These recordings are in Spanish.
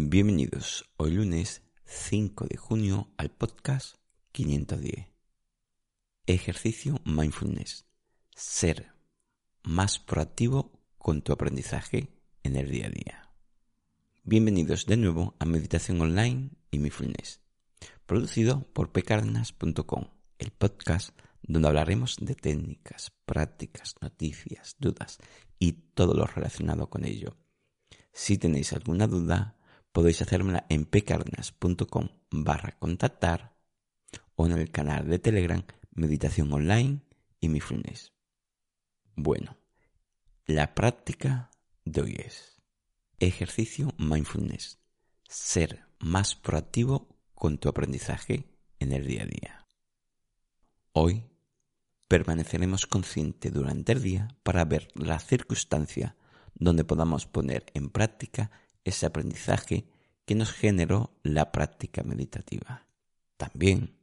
Bienvenidos hoy lunes 5 de junio al podcast 510. Ejercicio Mindfulness. Ser más proactivo con tu aprendizaje en el día a día. Bienvenidos de nuevo a Meditación Online y Mindfulness, producido por pecarnas.com, el podcast donde hablaremos de técnicas, prácticas, noticias, dudas y todo lo relacionado con ello. Si tenéis alguna duda, podéis hacérmela en pecarnas.com barra contactar o en el canal de Telegram Meditación Online y Mindfulness. Bueno, la práctica de hoy es ejercicio mindfulness, ser más proactivo con tu aprendizaje en el día a día. Hoy permaneceremos conscientes durante el día para ver la circunstancia donde podamos poner en práctica ese aprendizaje que nos generó la práctica meditativa. También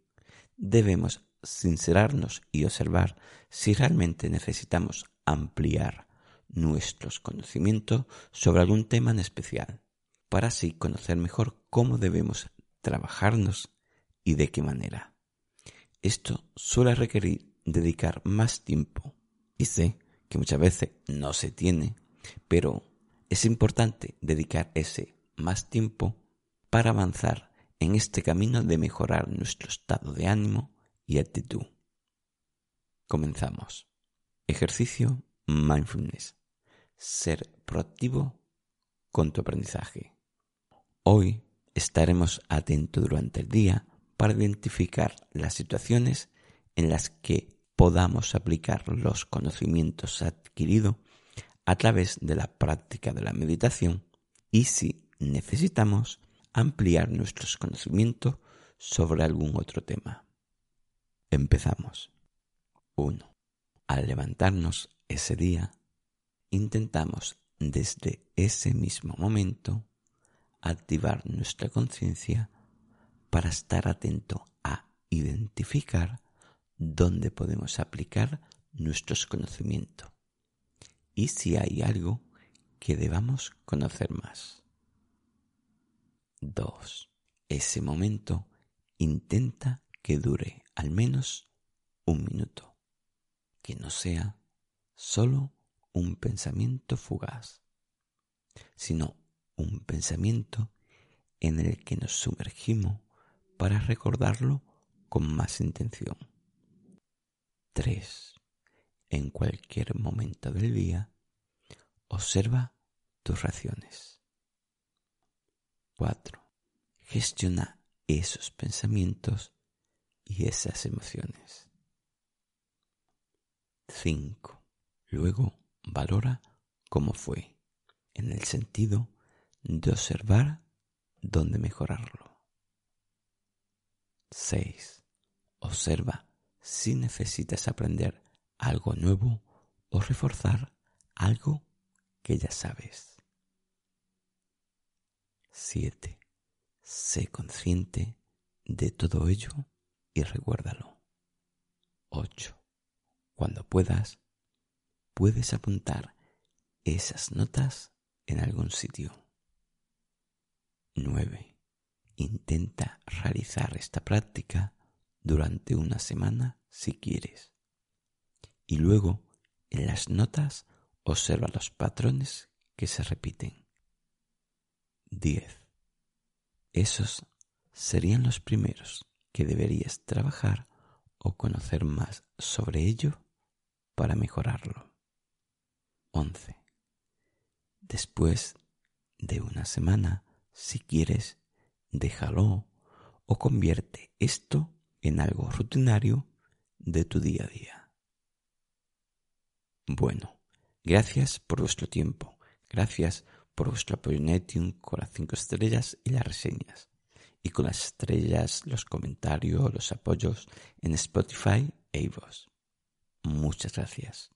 debemos sincerarnos y observar si realmente necesitamos ampliar nuestros conocimientos sobre algún tema en especial, para así conocer mejor cómo debemos trabajarnos y de qué manera. Esto suele requerir dedicar más tiempo y sé que muchas veces no se tiene, pero es importante dedicar ese más tiempo para avanzar en este camino de mejorar nuestro estado de ánimo y actitud. Comenzamos. Ejercicio mindfulness. Ser proactivo con tu aprendizaje. Hoy estaremos atentos durante el día para identificar las situaciones en las que podamos aplicar los conocimientos adquiridos a través de la práctica de la meditación y si necesitamos ampliar nuestros conocimientos sobre algún otro tema. Empezamos. 1. Al levantarnos ese día, intentamos desde ese mismo momento activar nuestra conciencia para estar atento a identificar dónde podemos aplicar nuestros conocimientos y si hay algo que debamos conocer más. 2. Ese momento intenta que dure al menos un minuto, que no sea solo un pensamiento fugaz, sino un pensamiento en el que nos sumergimos para recordarlo con más intención. 3 en cualquier momento del día, observa tus raciones. 4. Gestiona esos pensamientos y esas emociones. 5. Luego valora cómo fue, en el sentido de observar dónde mejorarlo. 6. Observa si necesitas aprender algo nuevo o reforzar algo que ya sabes. 7. Sé consciente de todo ello y recuérdalo. 8. Cuando puedas, puedes apuntar esas notas en algún sitio. 9. Intenta realizar esta práctica durante una semana si quieres y luego en las notas observa los patrones que se repiten. 10. Esos serían los primeros que deberías trabajar o conocer más sobre ello para mejorarlo. 11. Después de una semana, si quieres, déjalo o convierte esto en algo rutinario de tu día a día. Bueno, gracias por vuestro tiempo. Gracias por vuestro apoyo en iTunes con las cinco estrellas y las reseñas. Y con las estrellas, los comentarios, los apoyos en Spotify e iVoox. Muchas gracias.